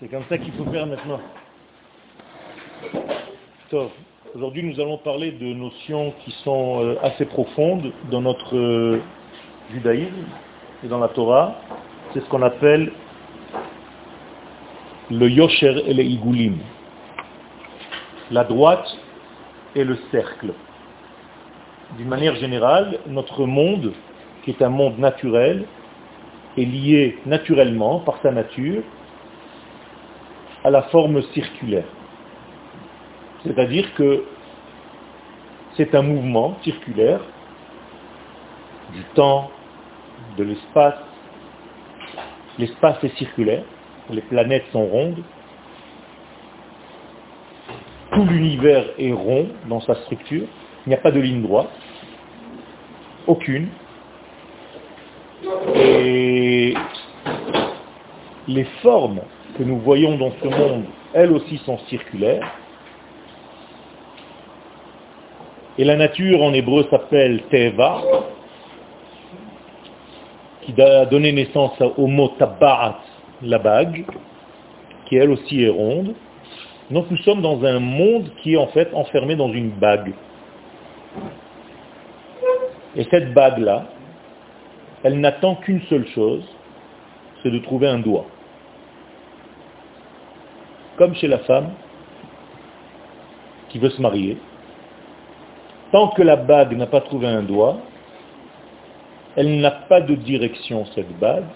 C'est comme ça qu'il faut faire maintenant. Aujourd'hui, nous allons parler de notions qui sont euh, assez profondes dans notre euh, judaïsme et dans la Torah. C'est ce qu'on appelle le yosher et le igulim. La droite et le cercle. D'une manière générale, notre monde, qui est un monde naturel, est lié naturellement, par sa nature, à la forme circulaire. C'est-à-dire que c'est un mouvement circulaire du temps, de l'espace. L'espace est circulaire, les planètes sont rondes, tout l'univers est rond dans sa structure, il n'y a pas de ligne droite, aucune. Et les formes que nous voyons dans ce monde, elles aussi sont circulaires. Et la nature en hébreu s'appelle Teva, qui a donné naissance au mot Tabaat, la bague, qui elle aussi est ronde. Donc nous sommes dans un monde qui est en fait enfermé dans une bague. Et cette bague-là, elle n'attend qu'une seule chose, c'est de trouver un doigt. Comme chez la femme qui veut se marier, tant que la bague n'a pas trouvé un doigt, elle n'a pas de direction, cette bague.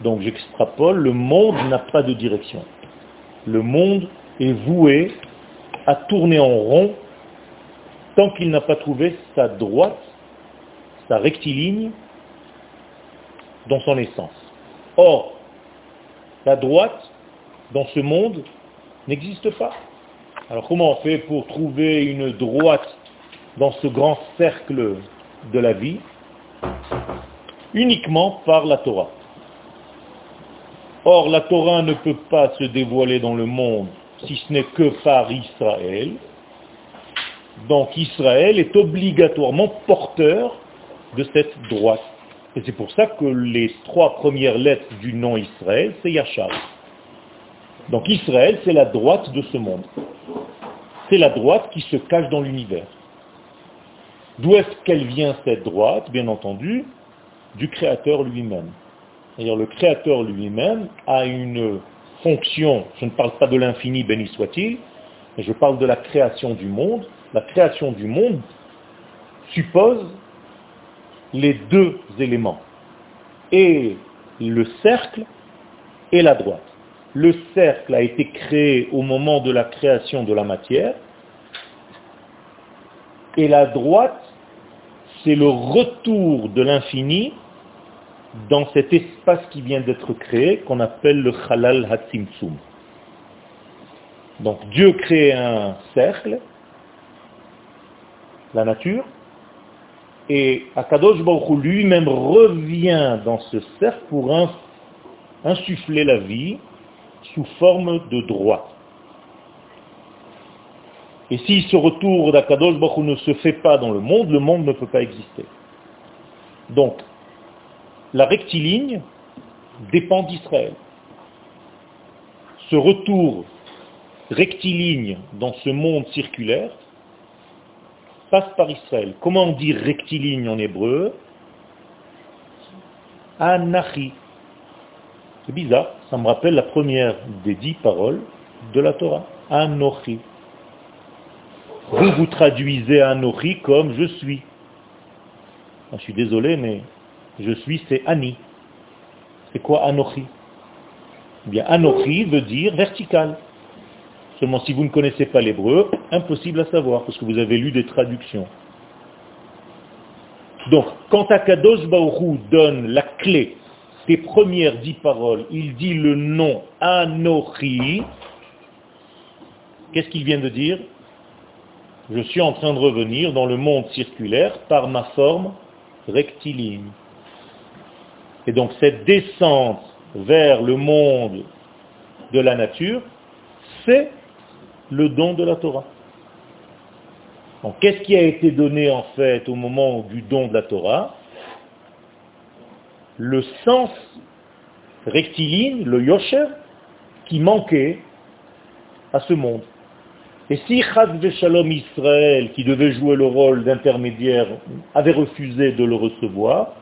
Donc j'extrapole, le monde n'a pas de direction. Le monde est voué à tourner en rond tant qu'il n'a pas trouvé sa droite sa rectiligne dans son essence. Or, la droite, dans ce monde, n'existe pas. Alors comment on fait pour trouver une droite dans ce grand cercle de la vie? Uniquement par la Torah. Or, la Torah ne peut pas se dévoiler dans le monde si ce n'est que par Israël. Donc Israël est obligatoirement porteur de cette droite. Et c'est pour ça que les trois premières lettres du nom Israël, c'est Yachar. Donc Israël, c'est la droite de ce monde. C'est la droite qui se cache dans l'univers. D'où est-ce qu'elle vient cette droite Bien entendu, du Créateur lui-même. C'est-à-dire le Créateur lui-même a une fonction, je ne parle pas de l'infini, béni soit-il, mais je parle de la création du monde. La création du monde suppose les deux éléments, et le cercle et la droite. Le cercle a été créé au moment de la création de la matière, et la droite, c'est le retour de l'infini dans cet espace qui vient d'être créé, qu'on appelle le Halal Hatzimtzum. Donc Dieu crée un cercle, la nature, et Akadosh Baruch lui-même revient dans ce cercle pour insuffler la vie sous forme de droit. Et si ce retour d'Akadosh ne se fait pas dans le monde, le monde ne peut pas exister. Donc, la rectiligne dépend d'Israël. Ce retour rectiligne dans ce monde circulaire passe par Israël. Comment on dit rectiligne en hébreu? Anachi. C'est bizarre, ça me rappelle la première des dix paroles de la Torah. Anochi. Vous, vous traduisez Anochi comme je suis. Ah, je suis désolé, mais je suis, c'est Ani. C'est quoi Anochi? Eh Bien, Anochi veut dire vertical. Seulement, si vous ne connaissez pas l'hébreu, impossible à savoir, parce que vous avez lu des traductions. Donc, quand Akadosh Baoru donne la clé des premières dix paroles, il dit le nom Anochi, qu'est-ce qu'il vient de dire? Je suis en train de revenir dans le monde circulaire par ma forme rectiligne. Et donc cette descente vers le monde de la nature, c'est le don de la Torah. Donc qu'est-ce qui a été donné en fait au moment du don de la Torah? Le sens rectiligne, le yosher, qui manquait à ce monde. Et si Chaz Shalom Israël, qui devait jouer le rôle d'intermédiaire, avait refusé de le recevoir,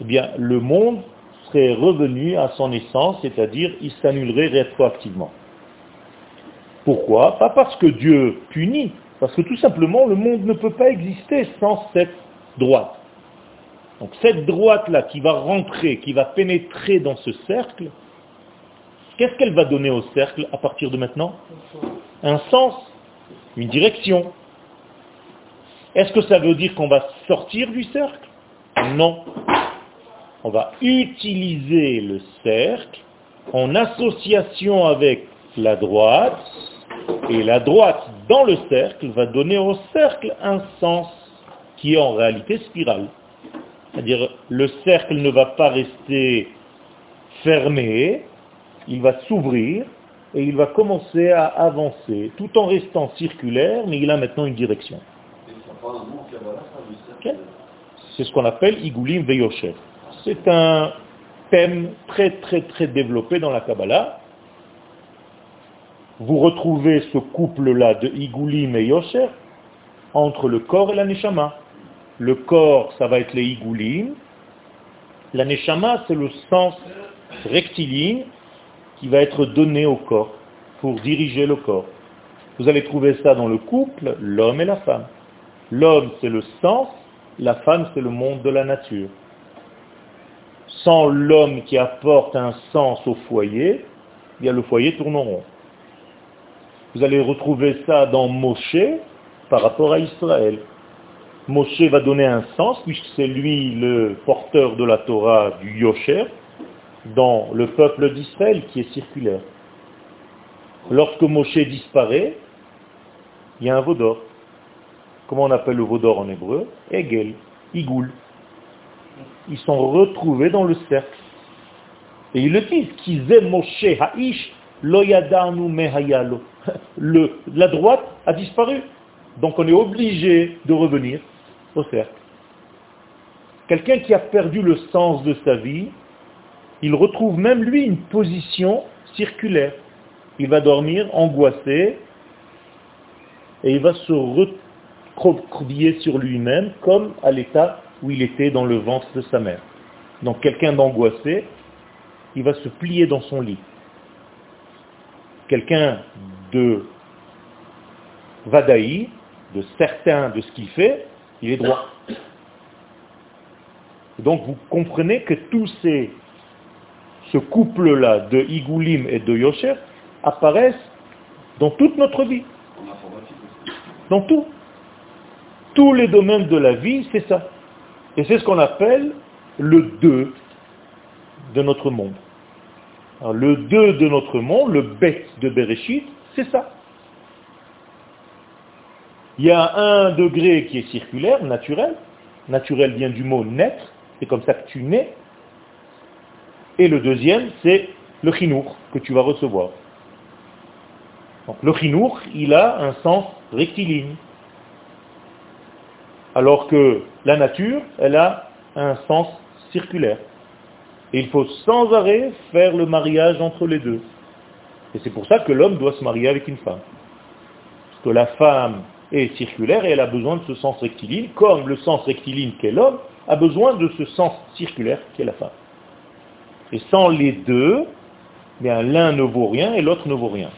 eh bien, le monde serait revenu à son essence, c'est-à-dire il s'annulerait rétroactivement. Pourquoi? Pas parce que Dieu punit, parce que tout simplement le monde ne peut pas exister sans cette droite. Donc cette droite-là qui va rentrer, qui va pénétrer dans ce cercle, qu'est-ce qu'elle va donner au cercle à partir de maintenant? Un sens, une direction. Est-ce que ça veut dire qu'on va sortir du cercle? Non. On va utiliser le cercle en association avec la droite, et la droite dans le cercle va donner au cercle un sens qui est en réalité spirale. C'est-à-dire le cercle ne va pas rester fermé, il va s'ouvrir et il va commencer à avancer tout en restant circulaire, mais il a maintenant une direction. C'est ce qu'on appelle Igulim Veyoshev. C'est un thème très très très développé dans la Kabbalah. Vous retrouvez ce couple-là de Igulim et Yosher entre le corps et la Neshama. Le corps, ça va être les Igulim. La Neshama, c'est le sens rectiligne qui va être donné au corps pour diriger le corps. Vous allez trouver ça dans le couple, l'homme et la femme. L'homme, c'est le sens, la femme, c'est le monde de la nature. Sans l'homme qui apporte un sens au foyer, eh bien le foyer tourne rond. Vous allez retrouver ça dans Moshe par rapport à Israël. Moshe va donner un sens, puisque c'est lui le porteur de la Torah du Yosher, dans le peuple d'Israël qui est circulaire. Lorsque Moshe disparaît, il y a un vaudor. Comment on appelle le vaudor en hébreu? Egel, Igoul. Ils sont retrouvés dans le cercle. Et ils le disent, qu'ils aiment Moshe Ha'ish, Loyadanu Mehayalo. La droite a disparu. Donc on est obligé de revenir au cercle. Quelqu'un qui a perdu le sens de sa vie, il retrouve même lui une position circulaire. Il va dormir angoissé et il va se recroqueviller sur lui-même comme à l'état où il était dans le ventre de sa mère. Donc quelqu'un d'angoissé, il va se plier dans son lit. Quelqu'un de vadaï, de certain de ce qu'il fait, il est droit. Donc vous comprenez que tous ces ce couple-là de Igoulim et de Yosher apparaissent dans toute notre vie. Dans tout. Tous les domaines de la vie, c'est ça. Et c'est ce qu'on appelle le deux de notre monde. le deux de notre monde, le bête de Bereshit, c'est ça. Il y a un degré qui est circulaire, naturel. Naturel vient du mot naître, c'est comme ça que tu nais. Et le deuxième, c'est le chinour que tu vas recevoir. Donc le chinour, il a un sens rectiligne. Alors que la nature, elle a un sens circulaire. Et il faut sans arrêt faire le mariage entre les deux. Et c'est pour ça que l'homme doit se marier avec une femme. Parce que la femme est circulaire et elle a besoin de ce sens rectiligne, comme le sens rectiligne qu'est l'homme a besoin de ce sens circulaire qu'est la femme. Et sans les deux, l'un ne vaut rien et l'autre ne vaut rien.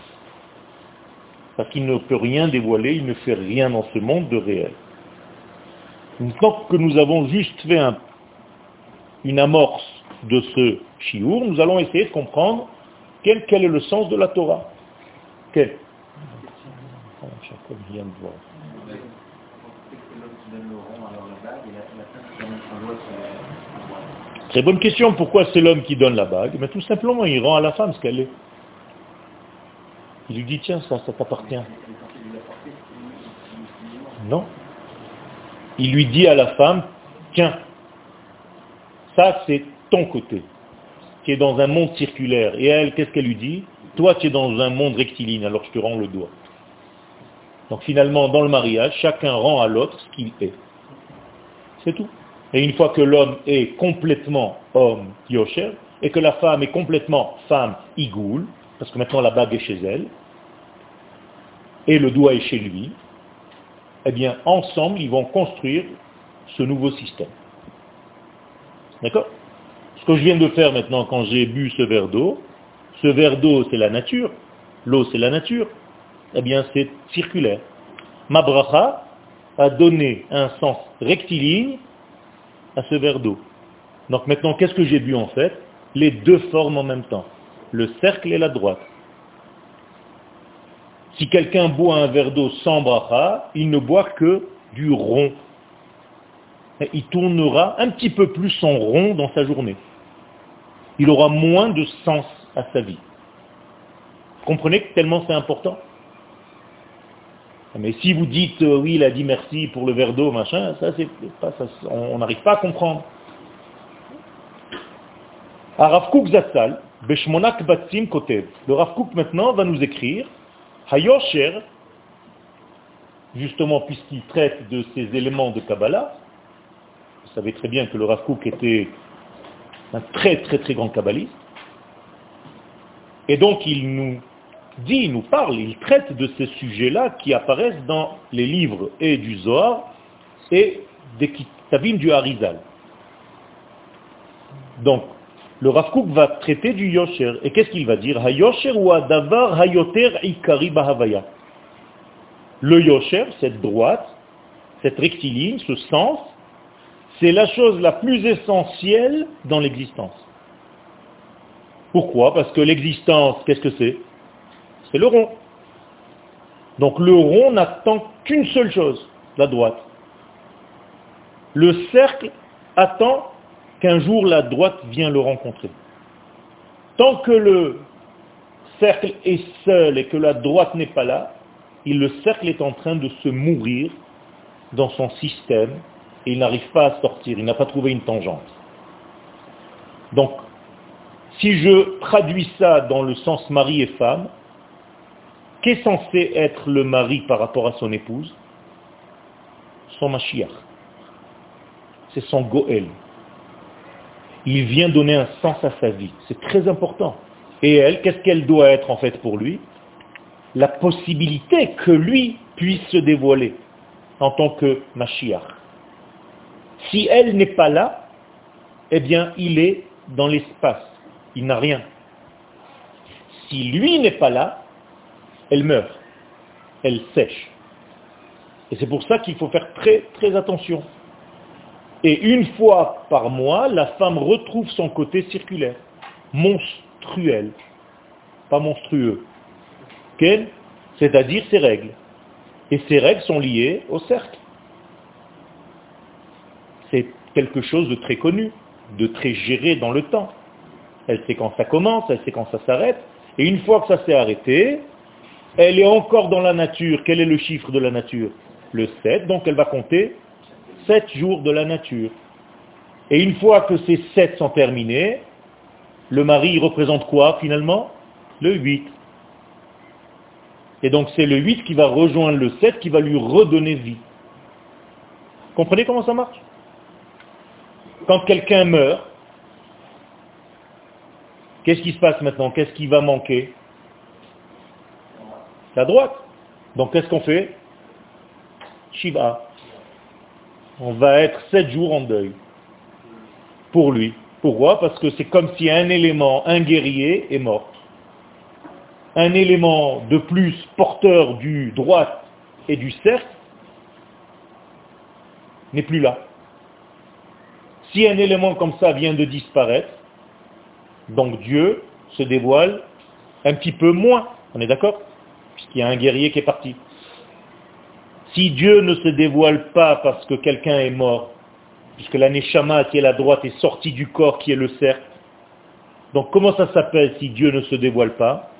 Parce qu'il ne peut rien dévoiler, il ne fait rien dans ce monde de réel. Tant que nous avons juste fait une amorce de ce chiour, nous allons essayer de comprendre quel, est le sens de la Torah. Quel Très bonne question, pourquoi c'est l'homme qui donne la bague? Mais tout simplement, il rend à la femme ce qu'elle est. Il lui dit, tiens, ça, ça t'appartient. Non. Il lui dit à la femme, tiens, ça c'est ton côté, qui est dans un monde circulaire. Et elle, qu'est-ce qu'elle lui dit? Toi, tu es dans un monde rectiligne, alors je te rends le doigt. Donc finalement, dans le mariage, chacun rend à l'autre ce qu'il est. C'est tout. Et une fois que l'homme est complètement homme, Yosher, et que la femme est complètement femme, Igoul, parce que maintenant la bague est chez elle, et le doigt est chez lui, eh bien, ensemble, ils vont construire ce nouveau système. D'accord? Ce que je viens de faire maintenant quand j'ai bu ce verre d'eau, ce verre d'eau, c'est la nature, l'eau, c'est la nature, eh bien, c'est circulaire. Ma bracha a donné un sens rectiligne à ce verre d'eau. Donc maintenant, qu'est-ce que j'ai bu en fait? Les deux formes en même temps, le cercle et la droite. Si quelqu'un boit un verre d'eau sans bracha, il ne boit que du rond. il tournera un petit peu plus en rond dans sa journée. Il aura moins de sens à sa vie. Vous comprenez tellement c'est important? Mais si vous dites, euh, oui, il a dit merci pour le verre d'eau, machin, ça, c'est pas, on n'arrive pas à comprendre. Beshmonak Batsim. Le Rav maintenant va nous écrire Hayosher, justement puisqu'il traite de ces éléments de Kabbalah, vous savez très bien que le Rav était un très très très grand kabbaliste, et donc il nous dit, nous parle, il traite de ces sujets-là qui apparaissent dans les livres et du Zohar et des Kitabim du Harizal. Donc, le Rav va traiter du Yosher. Et qu'est-ce qu'il va dire? Ou Adavar Hayoter Ikari Bahavaya. Le Yosher, cette droite, cette rectiligne, ce sens, c'est la chose la plus essentielle dans l'existence. Pourquoi? Parce que l'existence, qu'est-ce que c'est? C'est le rond. Donc le rond n'attend qu'une seule chose, la droite. Le cercle attend qu'un jour la droite vient le rencontrer. Tant que le cercle est seul et que la droite n'est pas là, le cercle est en train de se mourir dans son système et il n'arrive pas à sortir, il n'a pas trouvé une tangente. Donc, si je traduis ça dans le sens mari et femme, qu'est censé être le mari par rapport à son épouse? Son Mashiach. C'est son Goël il vient donner un sens à sa vie. C'est très important. Et elle, qu'est-ce qu'elle doit être en fait pour lui? La possibilité que lui puisse se dévoiler en tant que Mashiach. Si elle n'est pas là, eh bien, il est dans l'espace. Il n'a rien. Si lui n'est pas là, elle meurt. Elle sèche. Et c'est pour ça qu'il faut faire très, très attention. Et une fois par mois, la femme retrouve son côté circulaire, monstruel, pas monstrueux. C'est-à-dire ses règles. Et ces règles sont liées au cercle. C'est quelque chose de très connu, de très géré dans le temps. Elle sait quand ça commence, elle sait quand ça s'arrête. Et une fois que ça s'est arrêté, elle est encore dans la nature. Quel est le chiffre de la nature? Le 7, donc elle va compter sept jours de la nature. Et une fois que ces sept sont terminés, le mari représente quoi finalement? Le 8. Et donc c'est le 8 qui va rejoindre le 7 qui va lui redonner vie. Comprenez comment ça marche? Quand quelqu'un meurt, qu'est-ce qui se passe maintenant? Qu'est-ce qui va manquer? La droite. Donc qu'est-ce qu'on fait? Shiva on va être sept jours en deuil pour lui. Pourquoi? Parce que c'est comme si un élément, un guerrier, est mort. Un élément de plus porteur du droit et du cercle n'est plus là. Si un élément comme ça vient de disparaître, donc Dieu se dévoile un petit peu moins. On est d'accord? Puisqu'il y a un guerrier qui est parti. Si Dieu ne se dévoile pas parce que quelqu'un est mort, puisque la Neshama qui est la droite est sortie du corps qui est le cercle, donc comment ça s'appelle si Dieu ne se dévoile pas?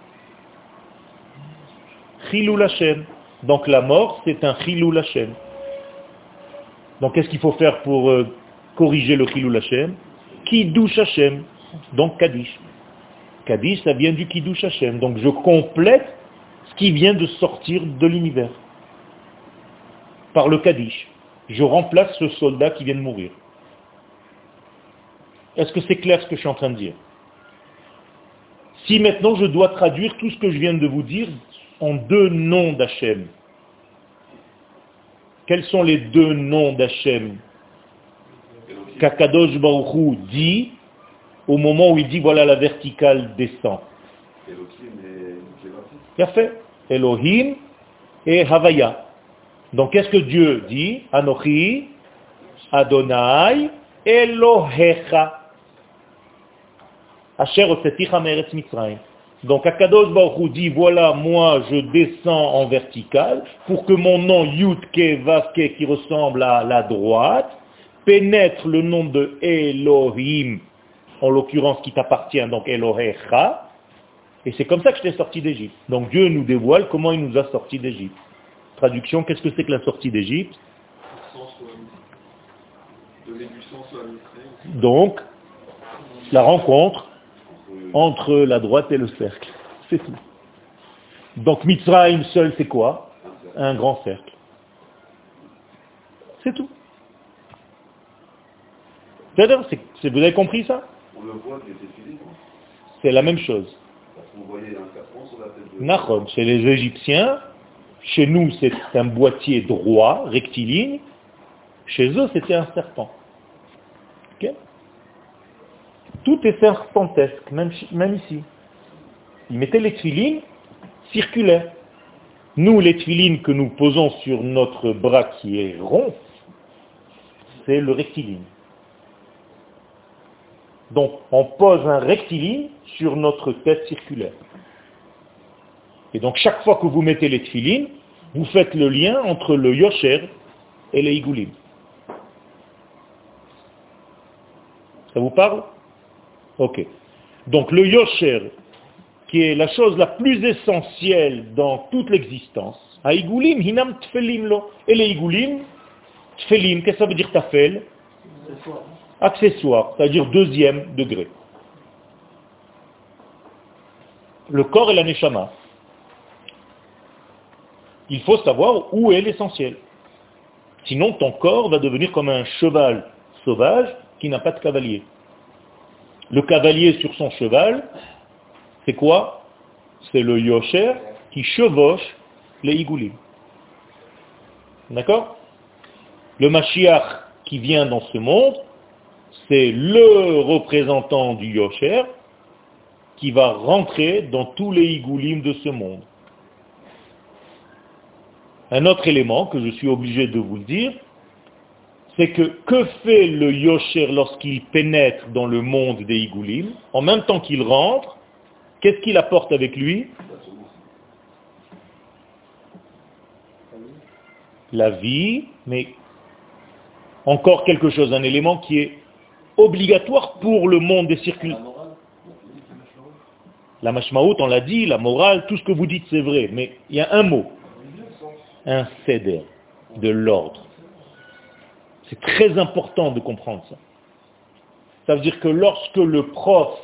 Chilou Hashem. Donc la mort, c'est un Chilou Hashem. Donc qu'est-ce qu'il faut faire pour euh, corriger le Chilou Hashem Kiddush. Donc Kaddish. Kaddish, ça vient du Kiddush Hashem. Donc je complète qui vient de sortir de l'univers par le Kaddish. Je remplace ce soldat qui vient de mourir. Est-ce que c'est clair ce que je suis en train de dire? Si maintenant je dois traduire tout ce que je viens de vous dire en deux noms d'Hachem, quels sont les deux noms d'Hachem? Kakadosh Baruchou dit au moment où il dit voilà la verticale descend. Il a fait Elohim et Havaya. Donc qu'est-ce que Dieu dit? Anochi, Adonai, Elohecha. Asher Mitzrayim. Donc Akadosh Baruch dit, voilà, moi je descends en vertical pour que mon nom Yudke Vaske qui ressemble à la droite pénètre le nom de Elohim, en l'occurrence qui t'appartient, donc Elohecha, et c'est comme ça que je t'ai sorti d'Égypte. Donc Dieu nous dévoile comment il nous a sortis d'Égypte. Traduction, qu'est-ce que c'est que la sortie d'Égypte? Donc, la rencontre entre la droite et le cercle. C'est tout. Donc Mitzrayim seul, c'est quoi? Un grand cercle. C'est tout. Vous avez compris ça? C'est la même chose. Chez les Égyptiens, chez nous c'est un boîtier droit, rectiligne. Chez eux c'était un serpent. Tout est serpentesque, même, même ici. Ils mettaient les tuilines circulaires. Nous, les tuilines que nous posons sur notre bras qui est rond, c'est le rectiligne. Donc, on pose un rectiligne sur notre tête circulaire. Et donc, chaque fois que vous mettez les tfilines, vous faites le lien entre le yosher et les igoulim. Ça vous parle? Ok. Donc le yosher, qui est la chose la plus essentielle dans toute l'existence, igoulim, hinam tfelim lo. Et les igoulim, tfelim, qu'est-ce que ça veut dire tafel? Accessoire, c'est-à-dire deuxième degré. Le corps et la neshama. Il faut savoir où est l'essentiel. Sinon, ton corps va devenir comme un cheval sauvage qui n'a pas de cavalier. Le cavalier sur son cheval, c'est quoi? C'est le yosher qui chevauche les igoulim. D'accord? Le Mashiach qui vient dans ce monde, c'est le représentant du Yosher qui va rentrer dans tous les igoulim de ce monde. Un autre élément que je suis obligé de vous dire, c'est que que fait le Yosher lorsqu'il pénètre dans le monde des igoulim En même temps qu'il rentre, qu'est-ce qu'il apporte avec lui? La vie, mais encore quelque chose, un élément qui est obligatoire pour le monde des circuits. La mashmaout, on l'a dit, la morale, tout ce que vous dites c'est vrai, mais il y a un mot, un céder, de l'ordre. C'est très important de comprendre ça. Ça veut dire que lorsque le prof,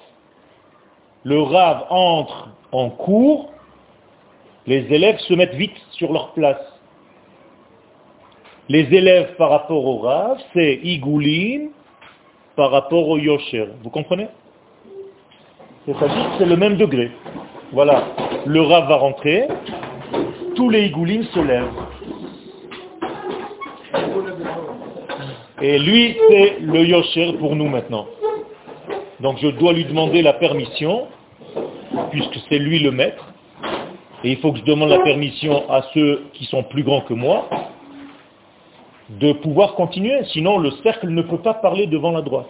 le rave entre en cours, les élèves se mettent vite sur leur place. Les élèves par rapport au rave, c'est Igouline, par rapport au yosher. Vous comprenez? C'est-à-dire c'est le même degré. Voilà, le Rav va rentrer, tous les igoulines se lèvent. Et lui, c'est le yosher pour nous maintenant. Donc je dois lui demander la permission, puisque c'est lui le maître, et il faut que je demande la permission à ceux qui sont plus grands que moi, de pouvoir continuer, sinon le cercle ne peut pas parler devant la droite.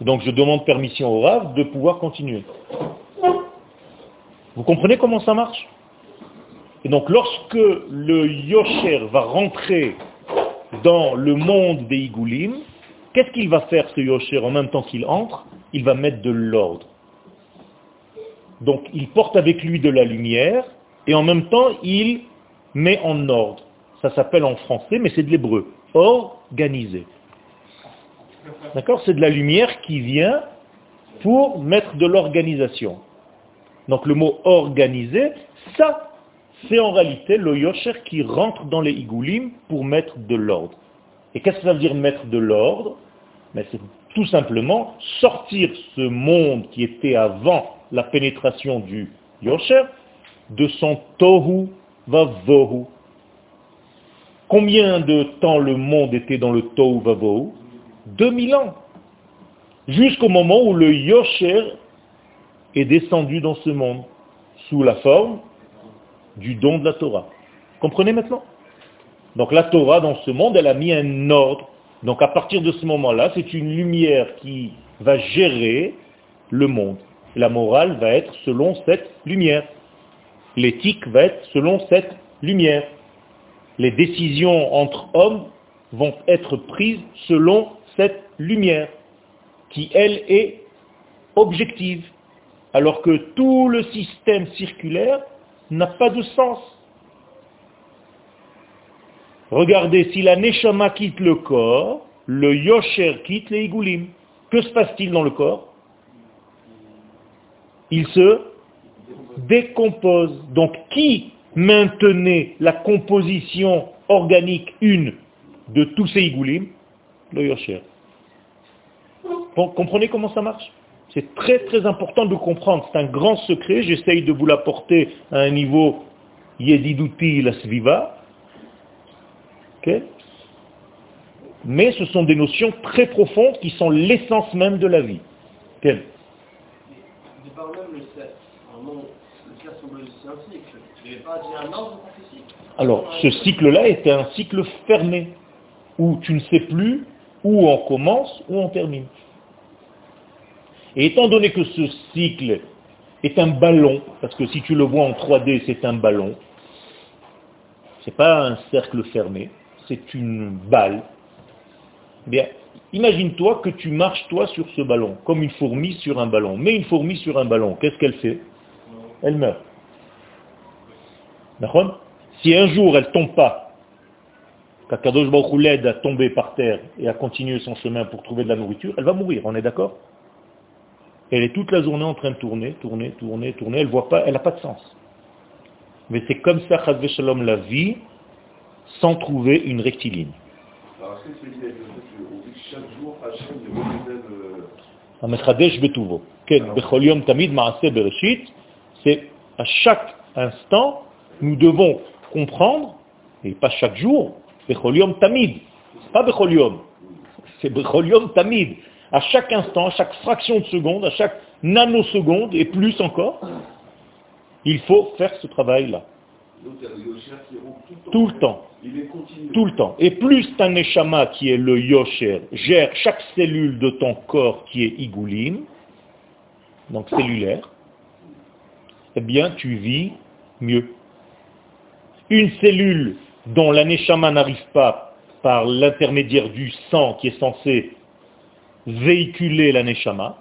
Donc je demande permission au Rav de pouvoir continuer. Vous comprenez comment ça marche? Et donc lorsque le Yosher va rentrer dans le monde des Igoulim, qu'est-ce qu'il va faire ce Yosher en même temps qu'il entre? Il va mettre de l'ordre. Donc il porte avec lui de la lumière et en même temps il met en ordre. Ça s'appelle en français, mais c'est de l'hébreu. Organisé. D'accord C'est de la lumière qui vient pour mettre de l'organisation. Donc le mot organisé, ça, c'est en réalité le yosher qui rentre dans les igoulim pour mettre de l'ordre. Et qu'est-ce que ça veut dire mettre de l'ordre Mais c'est tout simplement sortir ce monde qui était avant la pénétration du Yosher de son Tohu Vavohu. Combien de temps le monde était dans le Tohu Vavohu 2000 ans. Jusqu'au moment où le Yosher est descendu dans ce monde sous la forme du don de la Torah. Comprenez maintenant? Donc la Torah dans ce monde, elle a mis un ordre. Donc à partir de ce moment-là, c'est une lumière qui va gérer le monde. La morale va être selon cette lumière. L'éthique va être selon cette lumière. Les décisions entre hommes vont être prises selon cette lumière, qui elle est objective, alors que tout le système circulaire n'a pas de sens. Regardez, si la Neshama quitte le corps, le Yosher quitte les Igoulim. Que se passe-t-il dans le corps? Il se décompose. Donc qui maintenait la composition organique une de tous ces Igoulim Le Yosher. comprenez comment ça marche? C'est très très important de comprendre. C'est un grand secret. J'essaye de vous l'apporter à un niveau Yediduti la Sviva. Mais ce sont des notions très profondes qui sont l'essence même de la vie. Quel Alors, ce cycle-là était un cycle fermé, où tu ne sais plus où on commence, où on termine. Et étant donné que ce cycle est un ballon, parce que si tu le vois en 3D, c'est un ballon, ce n'est pas un cercle fermé, c'est une balle, eh bien, imagine-toi que tu marches toi sur ce ballon, comme une fourmi sur un ballon. Mais une fourmi sur un ballon, qu'est-ce qu'elle fait? Elle meurt. Si un jour elle tombe pas, qu'Akadosh Baruch l'aide à tomber par terre et à continuer son chemin pour trouver de la nourriture, elle va mourir, on est d'accord? Elle est toute la journée en train de tourner, tourner, tourner, tourner, elle voit pas, elle n'a pas de sens. Mais c'est comme ça, Shalom, la vie, sans trouver une rectiligne. C'est à chaque instant, nous devons comprendre, et pas chaque jour, Becholium Tamid. pas Becholium, c'est Becholium Tamid. À chaque instant, à chaque fraction de seconde, à chaque nanoseconde, et plus encore, il faut faire ce travail-là. Tout le temps. Tout le temps. Et plus ta neshama, qui est le yosher, gère chaque cellule de ton corps qui est igoulim, donc cellulaire, eh bien tu vis mieux. Une cellule dont la neshama n'arrive pas par l'intermédiaire du sang qui est censé véhiculer la neshama,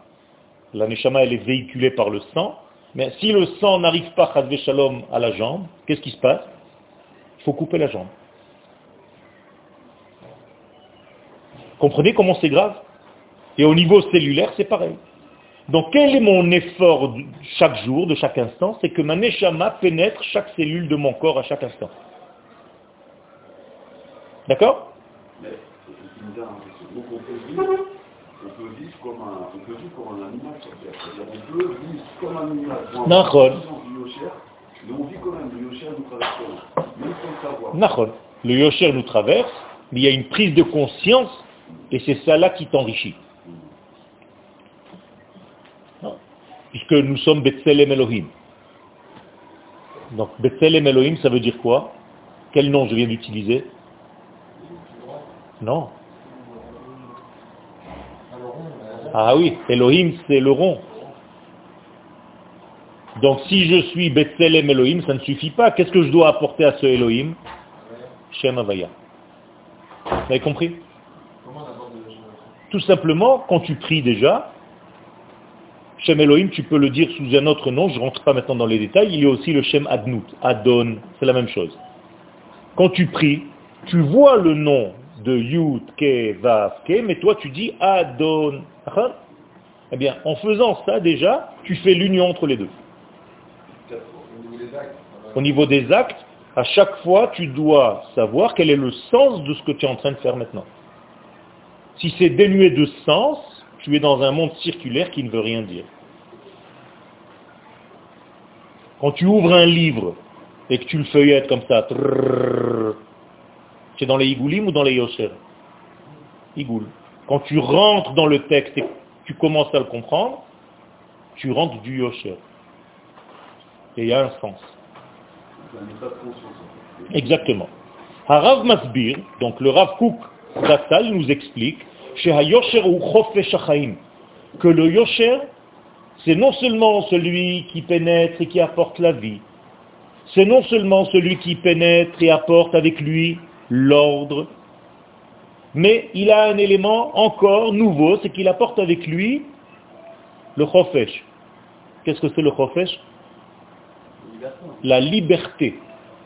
la neshama elle est véhiculée par le sang, mais si le sang n'arrive pas, à la jambe, qu'est-ce qui se passe? Il faut couper la jambe. Comprenez comment c'est grave? Et au niveau cellulaire, c'est pareil. Donc quel est mon effort chaque jour, de chaque instant? C'est que ma neshama pénètre chaque cellule de mon corps à chaque instant. D'accord? On peut vivre comme un, on peut vivre comme un animal sur Terre. On peut vivre comme un animal. Mais on vit quand même, le Yosher nous traverse. Mais il faut le savoir. Le Yosher nous traverse, mais il y a une prise de conscience, et c'est ça là qui t'enrichit. Puisque nous sommes Betzelem Elohim. Donc Betzelem Elohim, ça veut dire quoi? Quel nom je viens d'utiliser? Non. Ah oui, Elohim, c'est le rond. Donc si je suis Betzelem Elohim, ça ne suffit pas. Qu'est-ce que je dois apporter à ce Elohim? Shem Avaya. Vous avez compris? Tout simplement, quand tu pries déjà, Shem Elohim, tu peux le dire sous un autre nom, je ne rentre pas maintenant dans les détails, il y a aussi le Shem Adnout, Adon, c'est la même chose. Quand tu pries, tu vois le nom de Yud, Ke, Vav, Ke, mais toi tu dis Adon. Eh bien, en faisant ça déjà, tu fais l'union entre les deux. Au niveau des actes, à chaque fois, tu dois savoir quel est le sens de ce que tu es en train de faire maintenant. Si c'est dénué de sens, tu es dans un monde circulaire qui ne veut rien dire. Quand tu ouvres un livre et que tu le feuillettes comme ça, es dans les igoulim ou dans les yosher? Igoul. Quand tu rentres dans le texte et tu commences à le comprendre, tu rentres du yosher. Et il y a un sens. Exactement. Harav Masbir, donc le Rav Kouk Zatal nous explique que le yosher, c'est non seulement celui qui pénètre et qui apporte la vie, c'est non seulement celui qui pénètre et apporte avec lui l'ordre, mais il a un élément encore nouveau, c'est qu'il apporte avec lui le chofesh. Qu'est-ce que c'est le chofesh? La liberté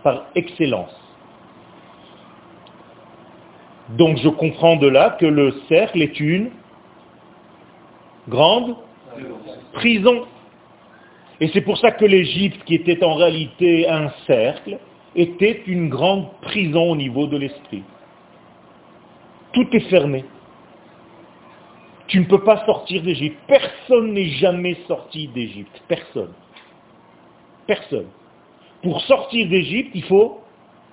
par excellence. Donc je comprends de là que le cercle est une grande prison. Et c'est pour ça que l'Égypte, qui était en réalité un cercle, était une grande prison au niveau de l'esprit. Tout est fermé. Tu ne peux pas sortir d'Égypte. Personne n'est jamais sorti d'Égypte. Personne. Personne. Pour sortir d'Égypte, il faut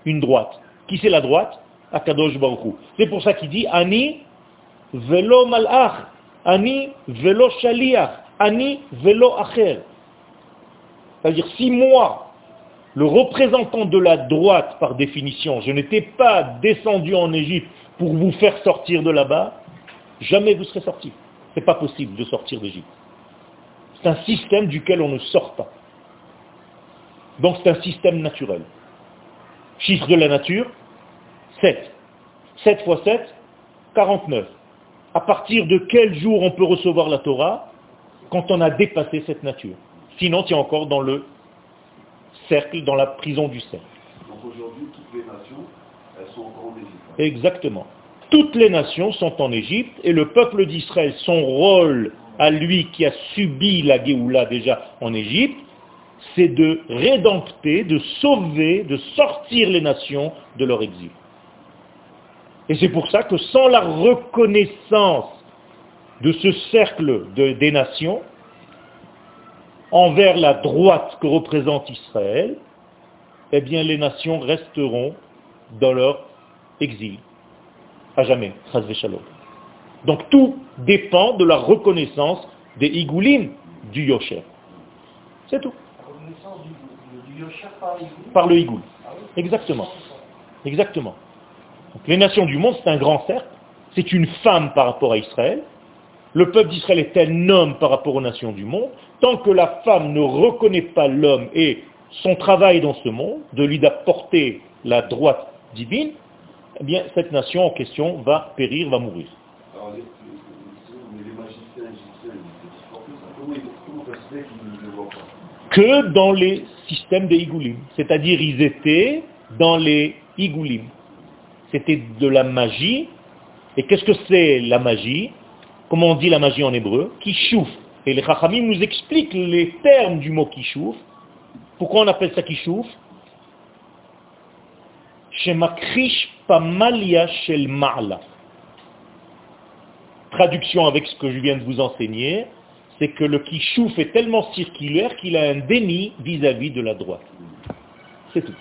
une droite. Qui c'est la droite? Akadosh Baruch C'est pour ça qu'il dit Ani velo malach, Ani velo shaliach, Ani velo acher. C'est-à-dire, si moi, le représentant de la droite par définition, je n'étais pas descendu en Égypte pour vous faire sortir de là-bas, jamais vous serez sorti. Ce n'est pas possible de sortir d'Égypte. C'est un système duquel on ne sort pas. Donc c'est un système naturel. Chiffre de la nature, 7. 7 fois 7, 49. À partir de quel jour on peut recevoir la Torah Quand on a dépassé cette nature? Sinon, tu es encore dans le cercle, dans la prison du cercle. Donc aujourd'hui, toutes les nations, elles sont encore en Égypte. Exactement. Toutes les nations sont en Égypte et le peuple d'Israël, son rôle à lui qui a subi la Géoula déjà en Égypte, c'est de rédempter, de sauver, de sortir les nations de leur exil. Et c'est pour ça que sans la reconnaissance de ce cercle des nations, envers la droite que représente Israël, eh bien les nations resteront dans leur exil. À jamais. Donc tout dépend de la reconnaissance des Igoulim du Yosher. C'est tout. Par le Igoul. Ah Exactement. Exactement les nations du monde, c'est un grand cercle, c'est une femme par rapport à Israël. Le peuple d'Israël est un homme par rapport aux nations du monde. Tant que la femme ne reconnaît pas l'homme et son travail dans ce monde, de lui d'apporter la droite divine, eh bien, cette nation en question va périr, va mourir. Que dans les systèmes des Igoulim. C'est-à-dire, ils étaient dans les Igoulim c'était de la magie. Et qu'est-ce que c'est la magie? Comment on dit la magie en hébreu Kishouf. Et les Chachamim nous expliquent les termes du mot kishouf. Pourquoi on appelle ça kishouf Shemakrish pamalia shel. Traduction avec ce que je viens de vous enseigner, c'est que le kishouf est tellement circulaire qu'il a un déni vis-à-vis -vis de la droite. C'est tout.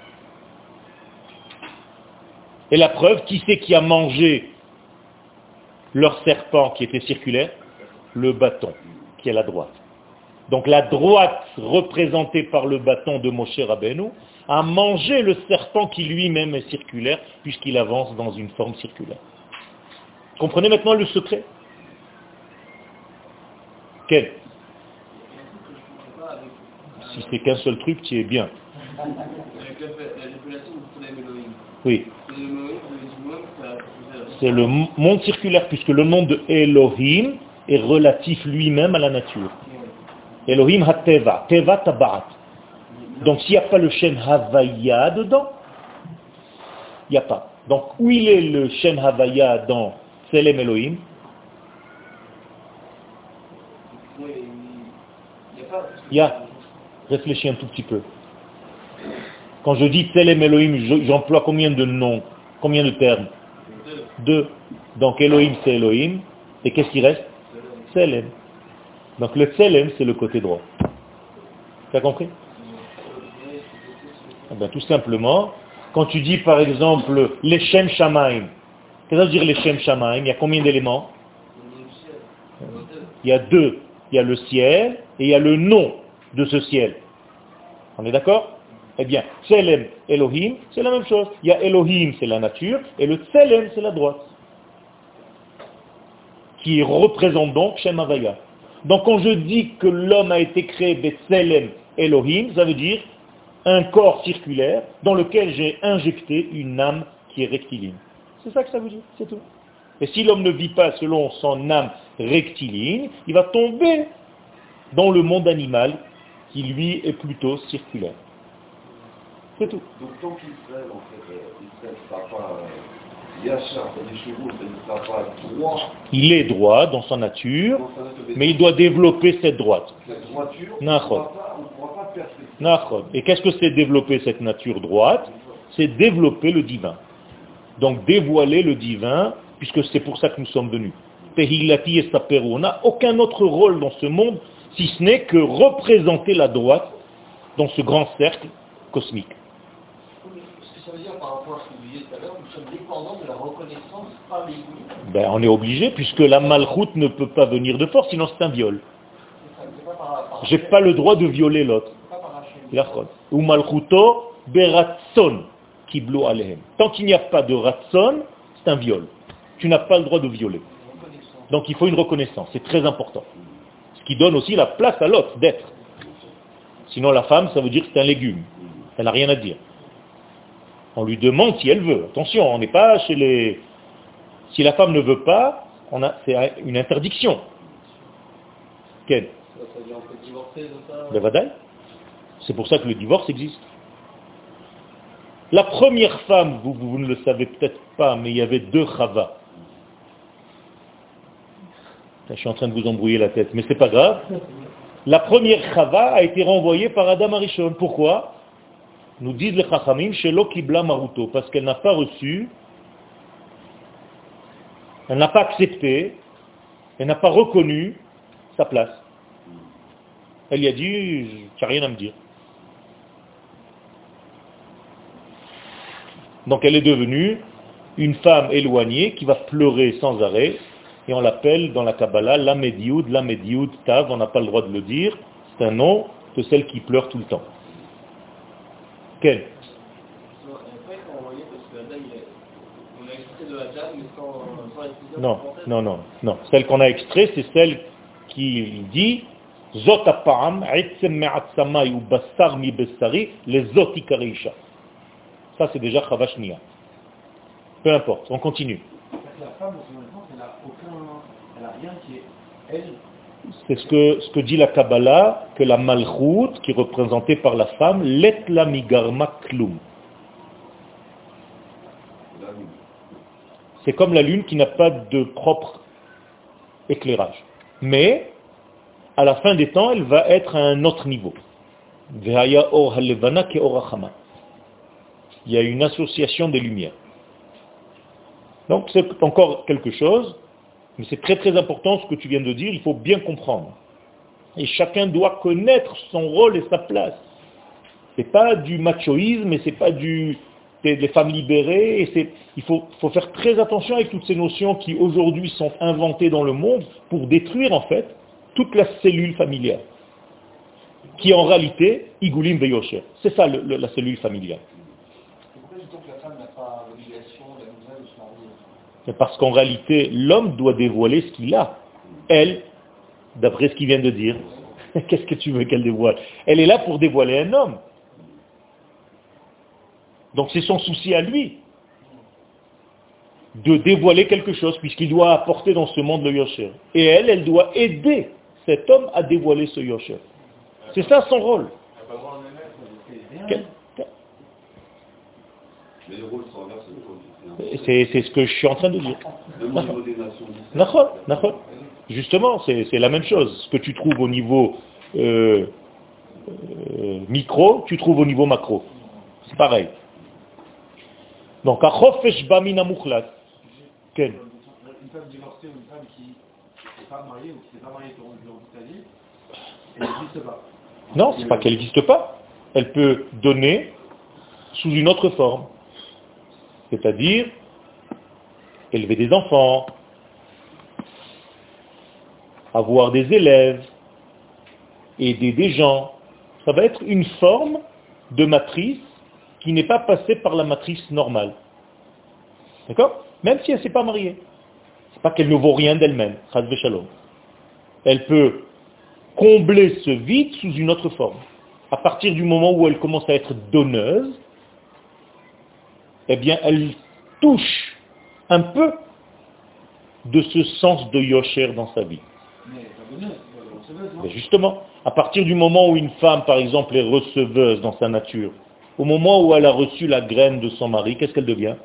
Et la preuve, qui c'est qui a mangé leur serpent qui était circulaire Le bâton, qui est la droite. Donc la droite, représentée par le bâton de Moshe Rabbeinu, a mangé le serpent qui lui-même est circulaire, puisqu'il avance dans une forme circulaire. Comprenez maintenant le secret Quel Si c'est qu'un seul truc, tu es bien. Oui. C'est le monde circulaire, puisque le nom de Elohim est relatif lui-même à la nature. Elohim ha-teva, teva tabat. Donc s'il n'y a pas le Shen Havaya dedans, il n'y a pas. Donc où il est le Shen Havaya dans Selem Elohim? Il y a. Réfléchis un tout petit peu. Quand je dis Telem Elohim, j'emploie combien de noms, combien de termes Deux. Donc Elohim, c'est Elohim. Et qu'est-ce qui reste Tselem. Donc le Tselem, c'est le côté droit. Tu as compris Eh ben, Tout simplement, quand tu dis par exemple les Shem Shamaim, qu'est-ce que veut dire les Shamaim? Il y a combien d'éléments? Il y a deux. Il y a le ciel et il y a le nom de ce ciel. On est d'accord? Eh bien, Tselem, Elohim, c'est la même chose. Il y a Elohim, c'est la nature, et le Tselem, c'est la droite. Qui représente donc Shem. Donc quand je dis que l'homme a été créé Tselem Elohim, ça veut dire un corps circulaire dans lequel j'ai injecté une âme qui est rectiligne. C'est ça que ça veut dire, c'est tout. Et si l'homme ne vit pas selon son âme rectiligne, il va tomber dans le monde animal qui lui est plutôt circulaire. C'est tout. Donc tant qu'Israël, en fait, euh, Israël ne sera pas euh, il ne sera pas droit Il est droit dans sa nature, mais il doit développer cette droite. Et qu'est-ce que c'est développer cette nature droite? C'est développer le divin. Donc dévoiler le divin, puisque c'est pour ça que nous sommes venus. Tehilati et Saperu. On n'a aucun autre rôle dans ce monde, si ce n'est que représenter la droite dans ce grand cercle cosmique. Ce que ça veut dire par rapport à ce que vous disiez tout à l'heure, nous sommes dépendants de la reconnaissance par les guides. Ben, on est obligé, puisque la malchoute ne peut pas venir de force, sinon c'est un viol. J'ai pas le droit de violer l'autre. Ou malchuto beratson kiblu alehem. Tant qu'il n'y a pas de ratson, c'est un viol. Tu n'as pas le droit de violer. Donc il faut une reconnaissance, c'est très important. Ce qui donne aussi la place à l'autre d'être. Sinon la femme, ça veut dire que c'est un légume. Elle n'a rien à dire. On lui demande si elle veut. Attention, on n'est pas chez les... Si la femme ne veut pas, on a... c'est une interdiction. Quelle Ça, ça veut dire on peut divorcer de ça vadaï. C'est pour ça que le divorce existe. La première femme, vous, vous ne le savez peut-être pas, mais il y avait deux Chava. Je suis en train de vous embrouiller la tête, mais c'est pas grave. La première Chava a été renvoyée par Adam Arishon. Pourquoi? Nous disent les Chachamim, Shelo Kibla Maruto, parce qu'elle n'a pas reçu, elle n'a pas accepté, elle n'a pas reconnu sa place. Elle lui a dit, tu n'as rien à me dire. Donc elle est devenue une femme éloignée qui va pleurer sans arrêt, et on l'appelle dans la Kabbalah la Medioud, la Medioud Tav, on n'a pas le droit de le dire, c'est un nom de celle qui pleure tout le temps. Quelle Non, Non, non, non. Celle qu'on a extrait, c'est celle qui dit Zot apa'am, etzem ou bassar mi bessari, les zot ikarisha. Ça, c'est déjà Chavashnia. Peu importe, on continue. La femme, elle n'a rien qui est elle. C'est ce que, dit la Kabbalah, que la malchoute, qui est représentée par la femme, let la migarma klum. C'est comme la lune qui n'a pas de propre éclairage. Mais, à la fin des temps, elle va être à un autre niveau. Il y a une association des lumières. Donc c'est encore quelque chose, mais c'est très très important ce que tu viens de dire, il faut bien comprendre. Et chacun doit connaître son rôle et sa place. C'est pas du machoïsme et c'est pas du des, femmes libérées. Il faut, faire très attention avec toutes ces notions qui aujourd'hui sont inventées dans le monde pour détruire en fait toute la cellule familiale, qui en réalité Igulim Beyosher. C'est ça la cellule familiale. Et pourquoi dit-on que la femme n'a pas l'obligation, la nouvelle de se marier C'est parce qu'en réalité, l'homme doit dévoiler ce qu'il a. Elle, d'après ce qu'il vient de dire, qu'est-ce que tu veux qu'elle dévoile? Elle est là pour dévoiler un homme. Donc c'est son souci à lui de dévoiler quelque chose, puisqu'il doit apporter dans ce monde le Yosher. Et elle, elle doit aider cet homme à dévoiler ce Yosher. C'est ça son rôle. Mais aujourd'hui. C'est c'est ce que je suis en train de dire. Justement, c'est c'est la même chose. Ce que tu trouves au niveau euh, euh, micro, tu trouves au niveau macro. C'est pareil. Donc, achofesh bamina mukhlat. Quel Là, femme divorcée ou une femme qui n'est pas mariée ou qui s'est pas mariée durant durant toute sa vie, elle n'existe pas. Non, c'est pas qu'elle n'existe pas. Elle peut donner sous une autre forme. C'est-à-dire élever des enfants, avoir des élèves, aider des gens. Ça va être une forme de matrice qui n'est pas passée par la matrice normale. D'accord? Même si elle ne s'est pas mariée. C'est pas qu'elle ne vaut rien d'elle-même. Elle peut combler ce vide sous une autre forme. À partir du moment où elle commence à être donneuse, eh bien, elle touche un peu de ce sens de Yosher dans sa vie. Mais justement, à partir du moment où une femme, par exemple, est receveuse dans sa nature, au moment où elle a reçu la graine de son mari, qu'est-ce qu'elle devient?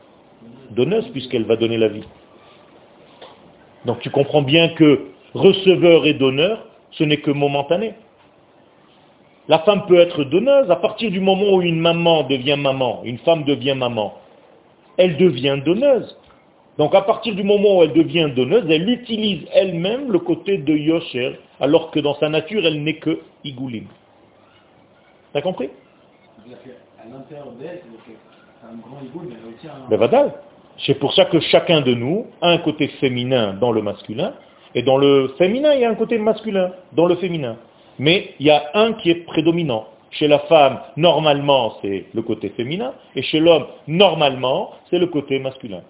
Donneuse, puisqu'elle va donner la vie. Donc tu comprends bien que receveur et donneur, ce n'est que momentané. La femme peut être donneuse à partir du moment où une maman devient maman, une femme devient maman. Elle devient donneuse. Donc à partir du moment où elle devient donneuse, elle utilise elle-même le côté de Yosher, alors que dans sa nature, elle n'est que Igoulim. T'as compris? L'intérieur d'elle, c'est un grand mais elle a aussi un... Ben. C'est pour ça que chacun de nous a un côté féminin dans le masculin, et dans le féminin, il y a un côté masculin dans le féminin. Mais il y a un qui est prédominant. Chez la femme, normalement, c'est le côté féminin, et chez l'homme, normalement, c'est le côté masculin.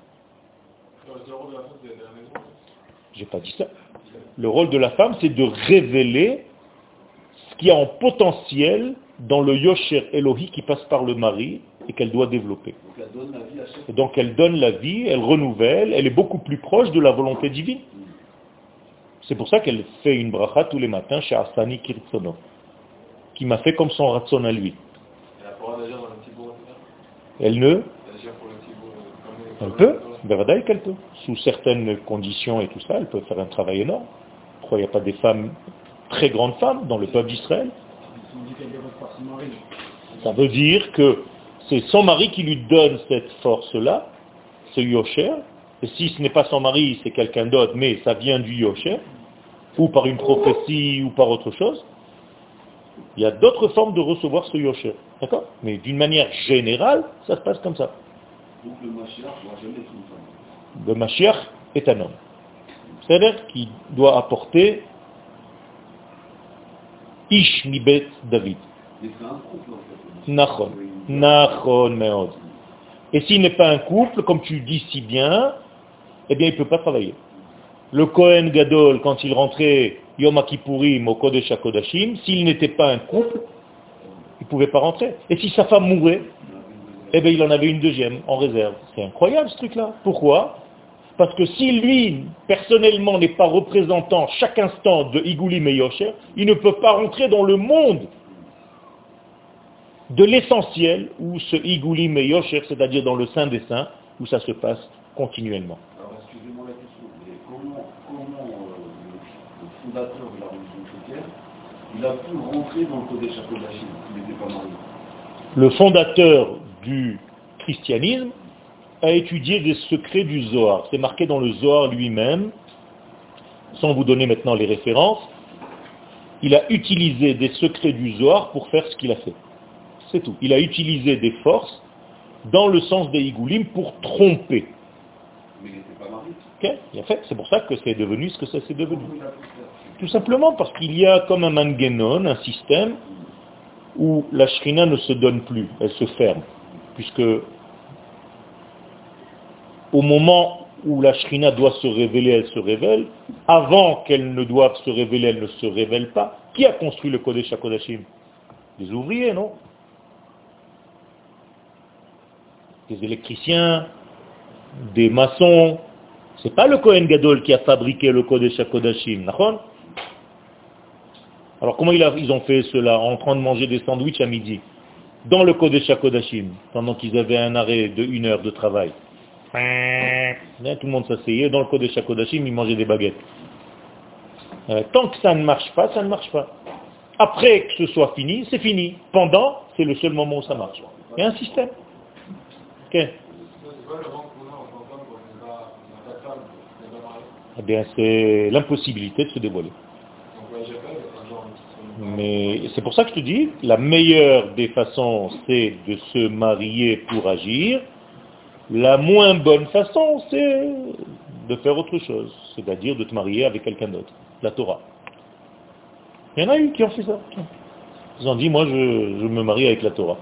J'ai pas dit ça. Le rôle de la femme, c'est de révéler ce qu'il y a en potentiel dans le Yosher Elohi qui passe par le mari et qu'elle doit développer. Donc elle donne la vie à chaque Et donc elle donne la vie, elle renouvelle, elle est beaucoup plus proche de la volonté divine. C'est pour ça qu'elle fait une bracha tous les matins chez Asani Kirtsono, qui m'a fait comme son ratson à lui. Elle ne, euh, elle peut, ben qu'elle peut. Sous certaines conditions et tout ça, elle peut faire un travail énorme. Pourquoi il n'y a pas des femmes, très grandes femmes, dans le peuple d'Israël? Ça veut dire que c'est son mari qui lui donne cette force-là, ce Yosher, et si ce n'est pas son mari, c'est quelqu'un d'autre, mais ça vient du Yosher, ou par une prophétie, ou par autre chose, il y a d'autres formes de recevoir ce Yosher. D'accord? Mais d'une manière générale, ça se passe comme ça. Donc le Mashiach ne doit jamais être une femme. Le Mashiach est un homme. C'est-à-dire qu'il doit apporter Ish Mibet David. Mais c'est un couple en fait. Nachon. Nachon meod. Et s'il n'est pas un couple, comme tu dis si bien, eh bien il ne peut pas travailler. Le Kohen Gadol, quand il rentrait Yom au Kodesh HaKodashim, s'il n'était pas un couple, il ne pouvait pas rentrer. Et si sa femme mourait, eh bien il en avait une deuxième en réserve. C'est incroyable ce truc-là. Pourquoi? Parce que si lui, personnellement, n'est pas représentant chaque instant de Igoulim et Yosher, il ne peut pas rentrer dans le monde de l'essentiel où ce Igoulim et c'est-à-dire dans le Saint des Saints, où ça se passe continuellement. Alors excusez-moi la question, mais comment, comment euh, le, le fondateur de la religion chrétienne, il a pu rentrer dans le n'était pas marié Le fondateur du christianisme a étudié des secrets du Zohar. C'est marqué dans le Zohar lui-même, sans vous donner maintenant les références. Il a utilisé des secrets du Zohar pour faire ce qu'il a fait. C'est tout. Il a utilisé des forces dans le sens des Igoulim pour tromper. Mais il n'était pas marié. En fait, c'est pour ça que c'est devenu ce que ça s'est devenu. Tout simplement parce qu'il y a comme un mangenon, un système, où la shrina ne se donne plus, elle se ferme. Puisque au moment où la shrina doit se révéler, elle se révèle. Avant qu'elle ne doive se révéler, elle ne se révèle pas. Qui a construit le Kodesh HaKodashim Des ouvriers, non? Des électriciens, des maçons. C'est pas le Kohen Gadol qui a fabriqué le Kodesh HaKodashim, d'accord? Alors comment ils ont fait cela En train de manger des sandwichs à midi, dans le Kodesh HaKodashim, pendant qu'ils avaient un arrêt de une heure de travail. Hein, Tout le monde s'asseyait, dans le Kodesh HaKodashim, ils mangeaient des baguettes. Euh, tant que ça ne marche pas, ça ne marche pas. Après que ce soit fini, c'est fini. Pendant, c'est le seul moment où ça marche. Il y a un système. Ok? C'est quoi le manque qu'on a en tant qu'homme quand on n'est pas on n'a pas de femme, on n'est pas marié Eh bien, c'est l'impossibilité de se dévoiler. Mais c'est pour ça que je te dis, la meilleure des façons, c'est de se marier pour agir. La moins bonne façon, c'est de faire autre chose, c'est-à-dire de te marier avec quelqu'un d'autre, la Torah. Il y en a eu qui ont fait ça. Ils ont dit, moi, je, je me marie avec la Torah.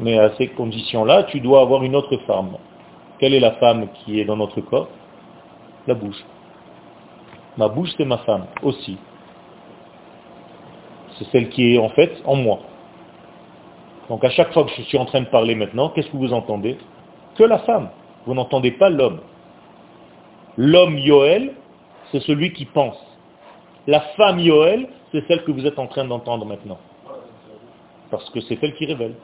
Mais à ces conditions-là, tu dois avoir une autre femme. Quelle est la femme qui est dans notre corps? La bouche. Ma bouche, c'est ma femme aussi. C'est celle qui est en fait en moi. Donc à chaque fois que je suis en train de parler maintenant, qu'est-ce que vous entendez? Que la femme. Vous n'entendez pas l'homme. L'homme Yoel, c'est celui qui pense. La femme Yoel, c'est celle que vous êtes en train d'entendre maintenant. Parce que c'est elle qui révèle.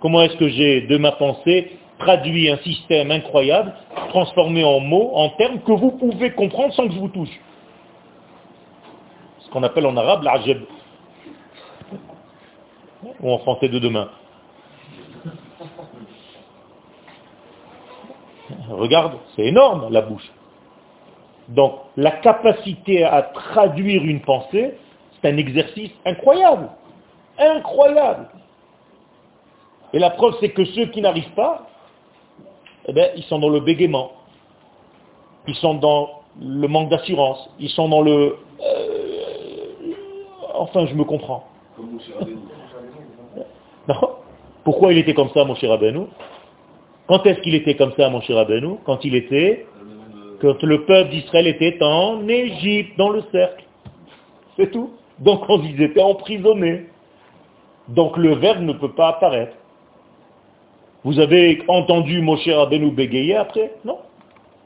Comment est-ce que j'ai, de ma pensée, traduit un système incroyable, transformé en mots, en termes que vous pouvez comprendre sans que je vous touche Ce qu'on appelle en arabe l'ajeb. Ou en français de demain. Regarde, c'est énorme la bouche. Donc la capacité à traduire une pensée, c'est un exercice incroyable. Incroyable. Et la preuve, c'est que ceux qui n'arrivent pas, eh ben, ils sont dans le bégaiement. Ils sont dans le manque d'assurance. Ils sont dans le... euh, enfin, je me comprends. Comme. Non Pourquoi il était comme ça, mon cher Rabbeinu? Quand est-ce qu'il était comme ça, mon cher Rabbeinu? Quand il était, quand le peuple d'Israël était en Égypte, dans le cercle. C'est tout. Donc quand ils étaient emprisonnés. Donc le verbe ne peut pas apparaître. Vous avez entendu Moshe Rabbeinu bégayer après Non.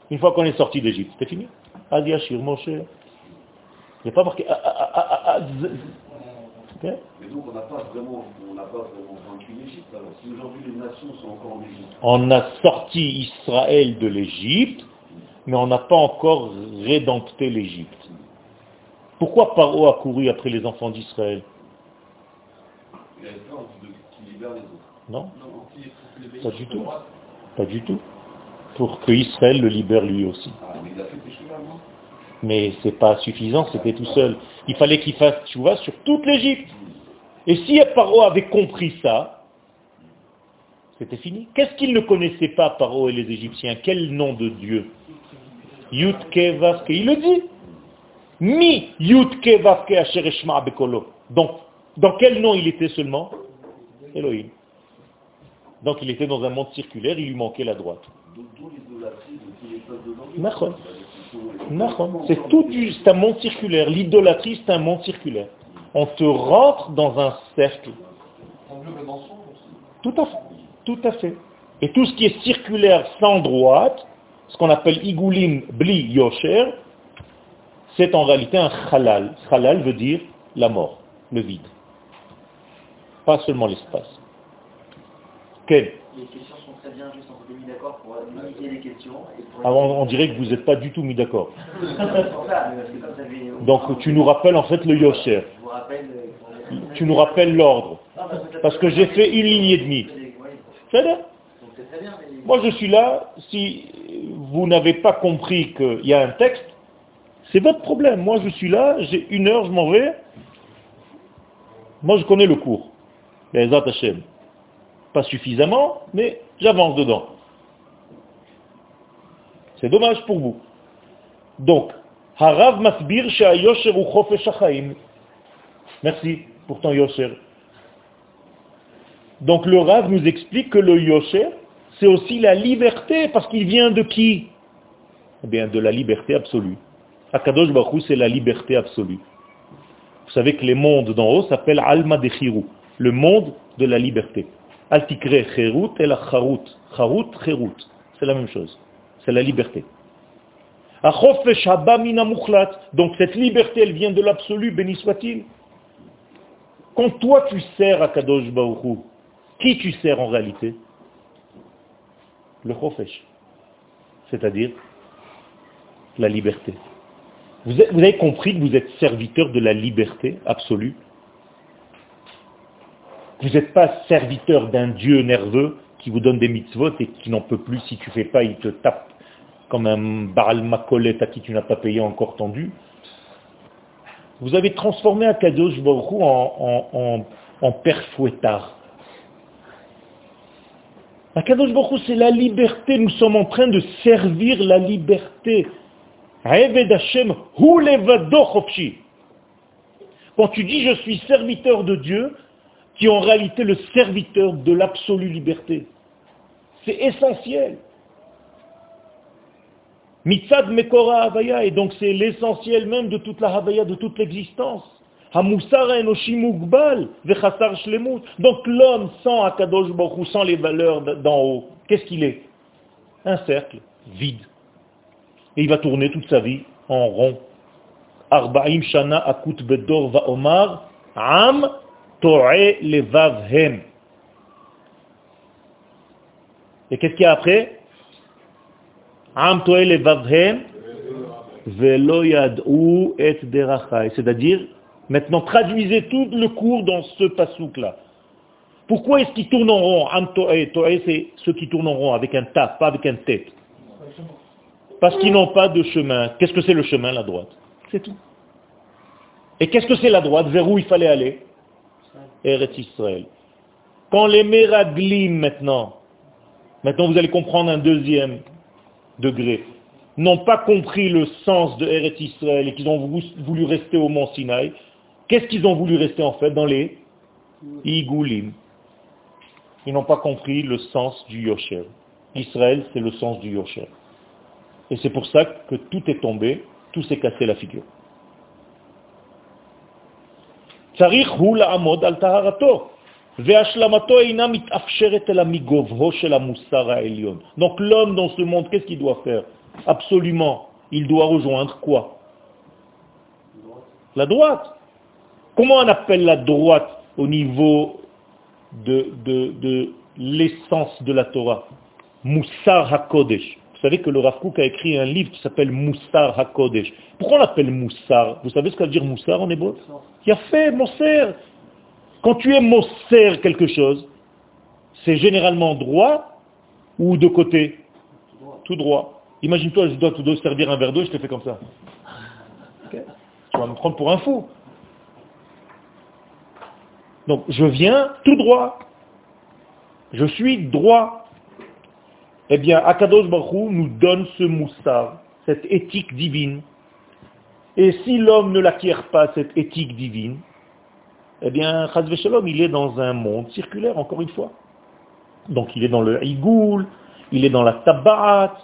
Une fois qu'on est sorti d'Égypte, c'était fini. Adi Ashir, Moshe. Il n'y a pas marqué... ah, ah, ah, Mais donc on n'a pas vraiment, on pas vraiment vaincu l'Égypte. Alors si aujourd'hui les nations sont encore en Égypte, On a sorti Israël de l'Égypte, mais on n'a pas encore rédempté l'Égypte. Pourquoi Paro a couru après les enfants d'Israël? Il a peur de, qui libère les autres. Non Pas du tout. Pas du tout. Pour que Israël le libère lui aussi. Ah, mais il a fait pécher là, non Mais c'est pas suffisant, c'était tout seul. Il fallait qu'il fasse vois, sur toute l'Égypte. Et si Paro avait compris ça, c'était fini. Qu'est-ce qu'ils ne connaissaient pas, Paro et les Égyptiens? Quel nom de Dieu? Vavke, il le dit. Mi Yutke Vavke Asher Bekolo. Donc, dans quel nom il était seulement? Elohim. Donc il était dans un monde circulaire, il lui manquait la droite. C'est tout c'est un monde circulaire. L'idolâtrie, c'est un monde circulaire. On te rentre dans un cercle. Tout à fait. Tout à fait. Et tout ce qui est circulaire sans droite, ce qu'on appelle igulim bli yosher, c'est en réalité un halal. Halal veut dire la mort, le vide. Pas seulement l'espace. Les questions sont très bien, juste on mis d'accord pour limiter les questions. Ah, on, dirait que vous n'êtes pas du tout mis d'accord. Donc tu nous rappelles en fait le yosher. Euh, Tu nous rappelles l'ordre. Parce que j'ai fait une ligne et demie. C'est. Moi, je suis là, si vous n'avez pas compris qu'il y a un texte, c'est votre problème. Moi, je suis là, j'ai une heure, je m'en vais. Moi, je connais le cours. Les Hashem. Pas suffisamment, mais j'avance dedans. C'est dommage pour vous. Donc, Harav Masbir Yosher ou Chofesh. Merci pour ton Yosher. Donc le Rav nous explique que le Yosher, c'est aussi la liberté, parce qu'il vient de qui? Eh bien, de la liberté absolue. Akadosh Baruch c'est la liberté absolue. Vous savez que les mondes d'en haut s'appellent Alma de Chirou, le monde de la liberté. Cherut. C'est la même chose. C'est la liberté. Donc cette liberté, elle vient de l'absolu, béni soit-il. Quand toi tu sers à Kadosh Baruch Hu, qui tu sers en réalité? Le Chofesh. C'est-à-dire la liberté. Vous avez compris que vous êtes serviteur de la liberté absolue? Vous n'êtes pas serviteur d'un Dieu nerveux qui vous donne des mitzvot et qui n'en peut plus si tu fais pas, il te tape comme un Baal Makolet à qui tu n'as pas payé encore tendu. Vous avez transformé Akadosh Baruch en, en, en, en père fouettard. Akadosh Baruch c'est la liberté. Nous sommes en train de servir la liberté. Quand tu dis je suis serviteur de Dieu, qui est en réalité le serviteur de l'absolue liberté. C'est essentiel. Mitzad Mekora Havaya, et donc c'est l'essentiel même de toute la Havaya, de toute l'existence. Donc l'homme sans Akadosh Baruch sans les valeurs d'en haut, qu'est-ce qu'il est? Un cercle vide. Et il va tourner toute sa vie en rond. Arba'im Shana Akut Bedor Va Omar, Am To'e Levavhem. Et qu'est-ce qu'il y a après? Am To'e Levavhem, Velo Yad'u Et Derachai. C'est-à-dire, maintenant traduisez tout le cours dans ce pasouk-là. Pourquoi est-ce qu'ils tournent en rond? Am To'e, To'e c'est ceux qui tournent en rond avec un taf, pas avec un tête. Parce qu'ils n'ont pas de chemin. Qu'est-ce que c'est le chemin, la droite? C'est tout. Et qu'est-ce que c'est la droite? Vers où il fallait aller? Eretz Israël. Quand les Meraglim maintenant, maintenant vous allez comprendre un deuxième degré, n'ont pas compris le sens de Eretz Israël et qu'ils ont voulu rester au mont Sinaï, qu'est-ce qu'ils ont voulu rester en fait dans les Igoulim Ils n'ont pas compris le sens du Yosher. Israël, c'est le sens du Yosher. Et c'est pour ça que tout est tombé, tout s'est cassé la figure. Donc l'homme dans ce monde, qu'est-ce qu'il doit faire? Absolument, il doit rejoindre quoi? La droite. Comment on appelle la droite au niveau de, de, l'essence de la Torah? Moussar HaKodesh. Vous savez que le Rav Kook a écrit un livre qui s'appelle Moussar HaKodesh. Pourquoi on l'appelle Moussar? Vous savez ce que veut dire Moussar en hébreu? Il a fait Mosser. Quand tu es Mosser quelque chose, c'est généralement droit ou de côté? Tout droit. Imagine-toi, je dois te servir un verre d'eau, je te fais comme ça. Tu vas me prendre pour un fou. Donc je viens tout droit. Je suis droit. Eh bien, Akadosh Baruch nous donne ce moussard, cette éthique divine. Et si l'homme ne l'acquiert pas, cette éthique divine, eh bien, Chazve Shalom, il est dans un monde circulaire, encore une fois. Donc il est dans le Igoul, il est dans la Tabarat,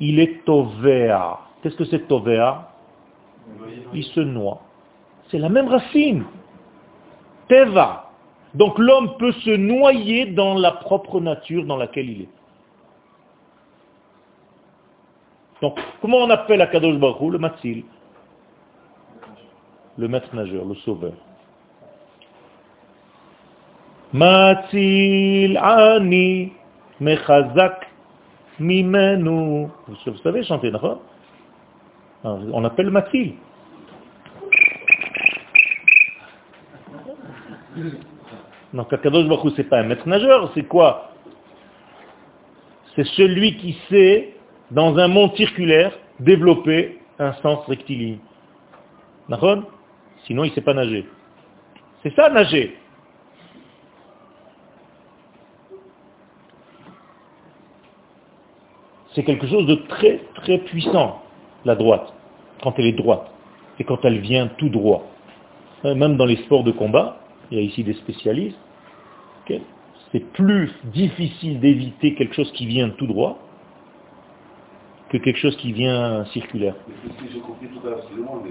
il est Tovea. Qu'est-ce que c'est Tovea? Il se noie. C'est la même racine. Teva. Donc l'homme peut se noyer dans la propre nature dans laquelle il est. Donc, comment on appelle Akadosh Baruch Le Matzil. Le maître nageur, le sauveur. Matzil ani mechazak mimenu. Vous savez chanter, d'accord? On appelle Matzil. Donc Akadosh Baruch c'est pas un maître nageur, c'est quoi? C'est celui qui sait dans un monde circulaire, développer un sens rectiligne. D'accord? Sinon, il ne sait pas nager. C'est ça, nager. C'est quelque chose de très, très puissant, la droite, quand elle est droite, et quand elle vient tout droit. Euh, même dans les sports de combat, il y a ici des spécialistes, c'est plus difficile d'éviter quelque chose qui vient tout droit que quelque chose qui vient circulaire. j'ai compris tout à l'heure, mais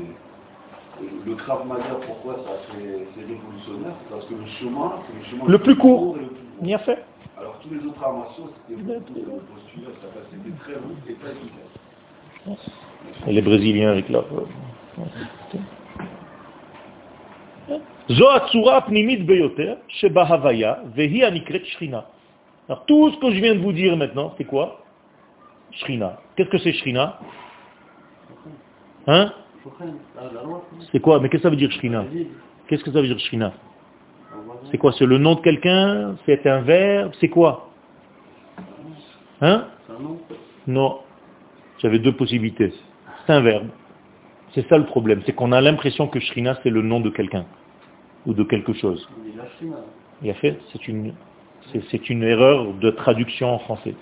le Krav Maga, pourquoi ça c'est révolutionnaire? Parce que le chemin, c'est le chemin le plus court. Il y a fait. Alors tous les autres armations, c'était postulaire, c'était très long et très efficace. Et les Brésiliens avec leur... Alors tout ce que je viens de vous dire maintenant, c'est quoi? Shrina. Qu'est-ce que c'est Shrina? Hein? C'est quoi? Mais qu'est-ce que ça veut dire Shrina? Qu'est-ce que ça veut dire Shrina? C'est quoi? C'est le nom de quelqu'un? C'est un verbe? C'est quoi? Hein? Non. J'avais deux possibilités. C'est un verbe. C'est ça le problème, c'est qu'on a l'impression que Shrina c'est le nom de quelqu'un ou de quelque chose. Il a fait, c'est une, c'est une erreur de traduction en français.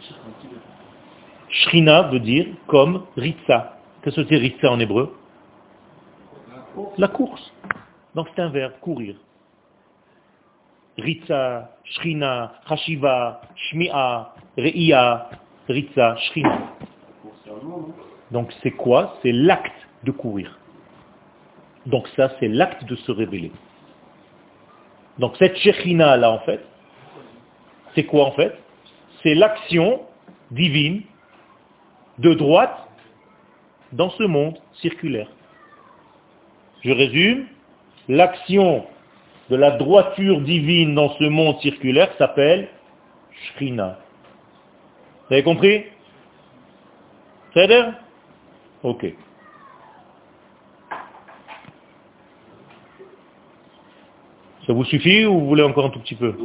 Shrina veut dire comme Ritza. Qu'est-ce que c'est Ritza en hébreu? La course. Donc c'est un verbe, courir. Ritza, Shrina, Hashiva, Shmi'a, Re'ia, Ritza, Shrina. Donc c'est quoi? C'est l'acte de courir. Donc ça, c'est l'acte de se révéler. Donc cette Shekhina là, en fait, c'est quoi en fait? C'est l'action divine de droite dans ce monde circulaire. Je résume, l'action de la droiture divine dans ce monde circulaire s'appelle Shrina. Vous avez compris? Dire Ok. Ça vous suffit ou vous voulez encore un tout petit peu?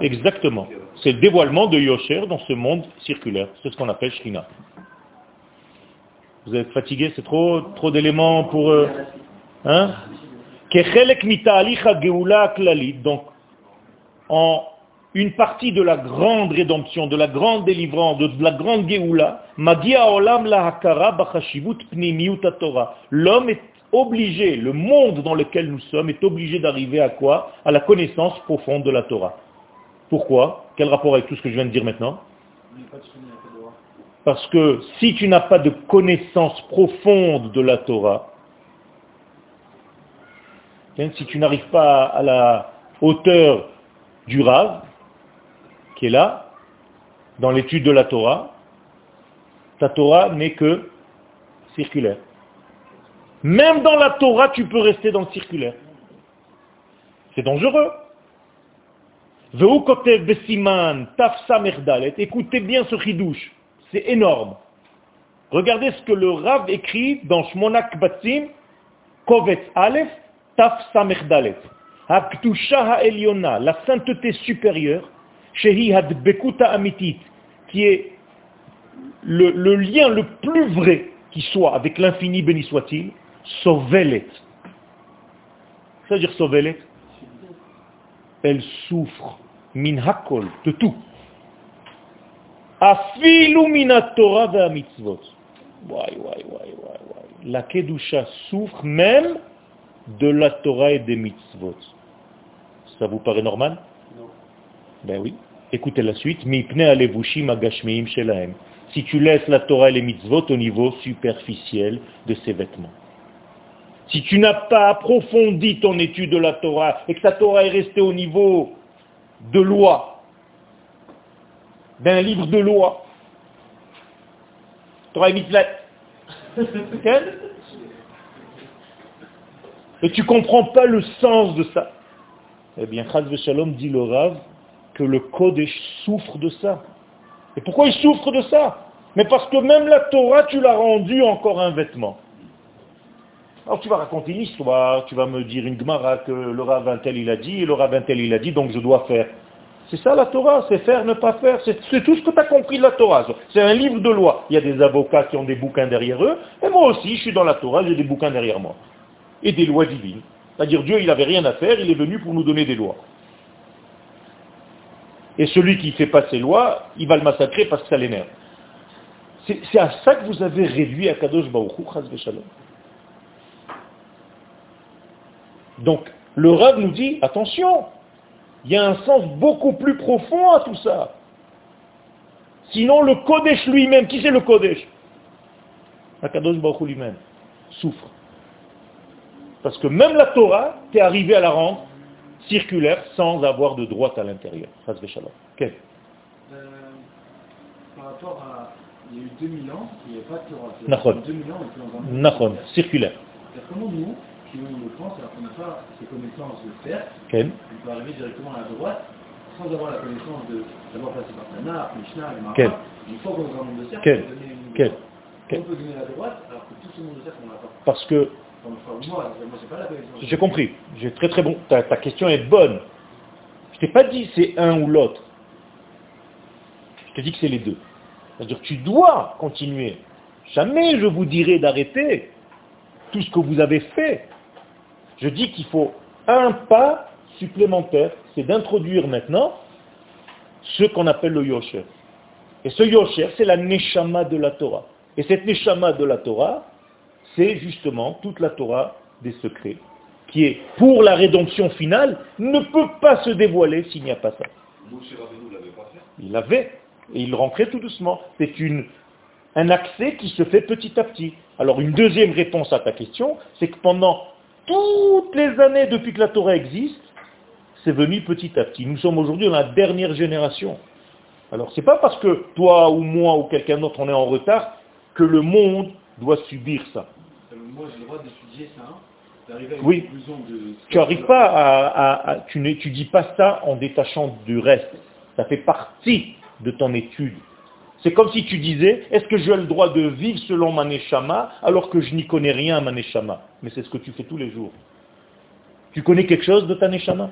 Exactement. C'est le dévoilement de Yosher dans ce monde circulaire. C'est ce qu'on appelle Shrina. Vous êtes fatigué, c'est trop, trop d'éléments pour... Euh, hein? Donc, en une partie de la grande rédemption, de la grande délivrance, de la grande Geoula, L'homme est obligé, le monde dans lequel nous sommes est obligé d'arriver à quoi? À la connaissance profonde de la Torah. Pourquoi? Quel rapport avec tout ce que je viens de dire maintenant? Parce que si tu n'as pas de connaissance profonde de la Torah, hein, si tu n'arrives pas à la hauteur du Rav, qui est là, dans l'étude de la Torah, ta Torah n'est que circulaire. Même dans la Torah, tu peux rester dans le circulaire. C'est dangereux. Écoutez bien ce chidouche. C'est énorme. Regardez ce que le Rav écrit dans Shmonak Batsim, Kovetz Aleph, Taf Samer Dalet. Haktusha ha'elyona, la sainteté supérieure, Shehi hadbekuta amitit, qui est le, le lien le plus vrai qui soit avec l'infini béni soit-il, Sovelet. C'est-à-dire Sovelet Elle souffre, min hakol, de tout. Afilu Torah va mitzvot. La Kedusha souffre même de la Torah et des mitzvot. Ça vous paraît normal? Non. Ben oui. Écoutez la suite. Mipne alevushim agashmeim shelahem. Si tu laisses la Torah et les mitzvot au niveau superficiel de ses vêtements. Si tu n'as pas approfondi ton étude de la Torah et que ta Torah est restée au niveau de loi, d'un livre de loi, Torah et mitzvot, et tu comprends pas le sens de ça, eh bien, Chaz Shalom dit le Rav que le Kodesh souffre de ça. Et pourquoi il souffre de ça? Mais parce que même la Torah, tu l'as rendue encore un vêtement. Alors tu vas raconter une histoire, tu vas me dire une Gemara que le Rav un tel il a dit, et le Rav un tel il a dit, donc je dois faire. C'est ça la Torah, c'est faire, ne pas faire. C'est tout ce que tu as compris de la Torah. C'est un livre de loi. Il y a des avocats qui ont des bouquins derrière eux, et moi aussi, je suis dans la Torah, j'ai des bouquins derrière moi. Et des lois divines. C'est-à-dire Dieu, il n'avait rien à faire, il est venu pour nous donner des lois. Et celui qui ne fait pas ses lois, il va le massacrer parce que ça l'énerve. C'est à ça que vous avez réduit à Kadosh Baruch Hu, Chaz v'Shalom. Donc, le Rav nous dit, attention, il y a un sens beaucoup plus profond à tout ça. Sinon, le Kodesh lui-même, qui c'est le Kodesh? Akadosh Baruch lui-même souffre. Parce que même la Torah, tu es arrivé à la rendre circulaire sans avoir de droite à l'intérieur. Chaz v'Shalom. Ok. Euh, par rapport à. Il y a eu 2000 ans, il n'y avait pas de Torah. Nachon. 2000 ans, on était dans un. Nahon, circulaire. Comment nous, qui nous le France, alors qu'on n'a pas ces connaissances de faire, Ok. on peut arriver directement à la droite sans avoir la connaissance de d'abord passer par Tanakh, Mishnah, Quel Marat. Une fois qu'on est dans le monde de cercle, Quel on peut donner une droite. On peut donner la droite alors que tout ce monde de cercle, on n'a pas. Parce que, Comme frère ou moi, moi j'ai pas la connaissance. j'ai compris, j'ai très très bon, ta, ta question est bonne. Je t'ai pas dit c'est un ou l'autre. Je te dis que c'est les deux. C'est-à-dire que tu dois continuer. Jamais je vous dirai d'arrêter tout ce que vous avez fait. Je dis qu'il faut un pas supplémentaire, c'est d'introduire maintenant ce qu'on appelle le yosher. Et ce yosher, c'est la neshama de la Torah. Et cette neshama de la Torah, c'est justement toute la Torah des secrets, qui est, pour la rédemption finale, ne peut pas se dévoiler s'il n'y a pas ça. Il l'avait, et il rentrait tout doucement. C'est une, un accès qui se fait petit à petit. Alors une deuxième réponse à ta question, c'est que pendant toutes les années depuis que la Torah existe, c'est venu petit à petit. Nous sommes aujourd'hui dans la dernière génération. Alors c'est pas parce que toi ou moi ou quelqu'un d'autre on est en retard que le monde doit subir ça. Moi, j'ai le droit d'étudier ça, hein, Oui. de... Tu n'arrives pas à, à- à- tu n'étudies pas ça en détachant du reste. Ça fait partie de ton étude. C'est comme si tu disais, est-ce que j'ai le droit de vivre selon ma neshama alors que je n'y connais rien à ma neshama? Mais c'est ce que tu fais tous les jours. Tu connais quelque chose de ta neshama?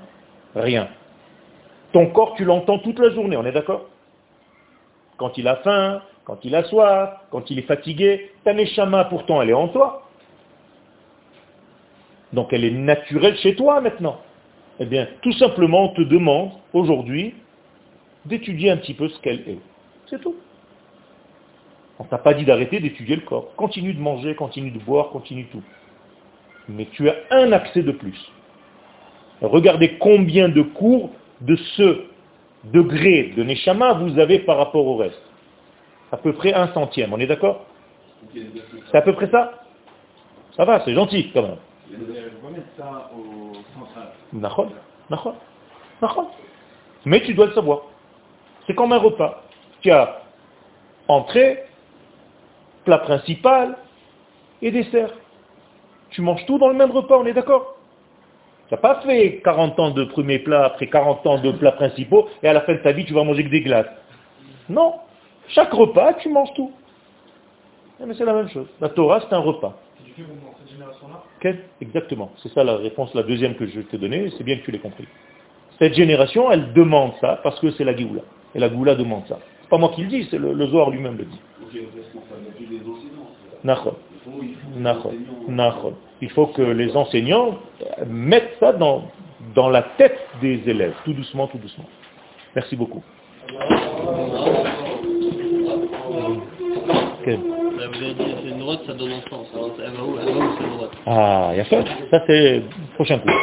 Rien. Ton corps, tu l'entends toute la journée, on est d'accord? Quand il a faim, quand il a soif, quand il est fatigué, ta neshama pourtant elle est en toi. Donc elle est naturelle chez toi maintenant. Eh bien, tout simplement, on te demande aujourd'hui d'étudier un petit peu ce qu'elle est. C'est tout. On t'a pas dit d'arrêter d'étudier le corps. Continue de manger, continue de boire, continue tout. Mais tu as un accès de plus. Regardez combien de cours de ce degré de Neshama vous avez par rapport au reste. À peu près un centième, on est d'accord? C'est à peu près ça? Ça va, c'est gentil quand même. Mais tu dois le savoir. C'est comme un repas. Tu as entrée, plat principal et dessert. Tu manges tout dans le même repas, on est d'accord? Tu n'as pas fait 40 ans de premier plat, après 40 ans de plats principaux, et à la fin de ta vie, tu vas manger que des glaces. Non. Chaque repas, tu manges tout. Eh, Mais c'est la même chose. La Torah, c'est un repas. C'est du fait dans cette génération-là? Quel? Exactement. C'est ça la réponse, la deuxième que je t'ai donnée, c'est bien que tu l'aies compris. Cette génération, elle demande ça parce que c'est la Géoula. Et la Géoula demande ça. C'est pas moi qui le dis, c'est le, le Zohar lui-même le dit. Faut que les enseignants-. Il faut que les enseignants mettent ça dans, dans la tête des élèves, tout doucement, tout doucement. Merci beaucoup. Ok. Là, vous avez dit, c'est une droite, ça donne un sens. Alors, elle va où, elle va où cette droite? Ah, il y a ça. Ça, c'est le prochain coup.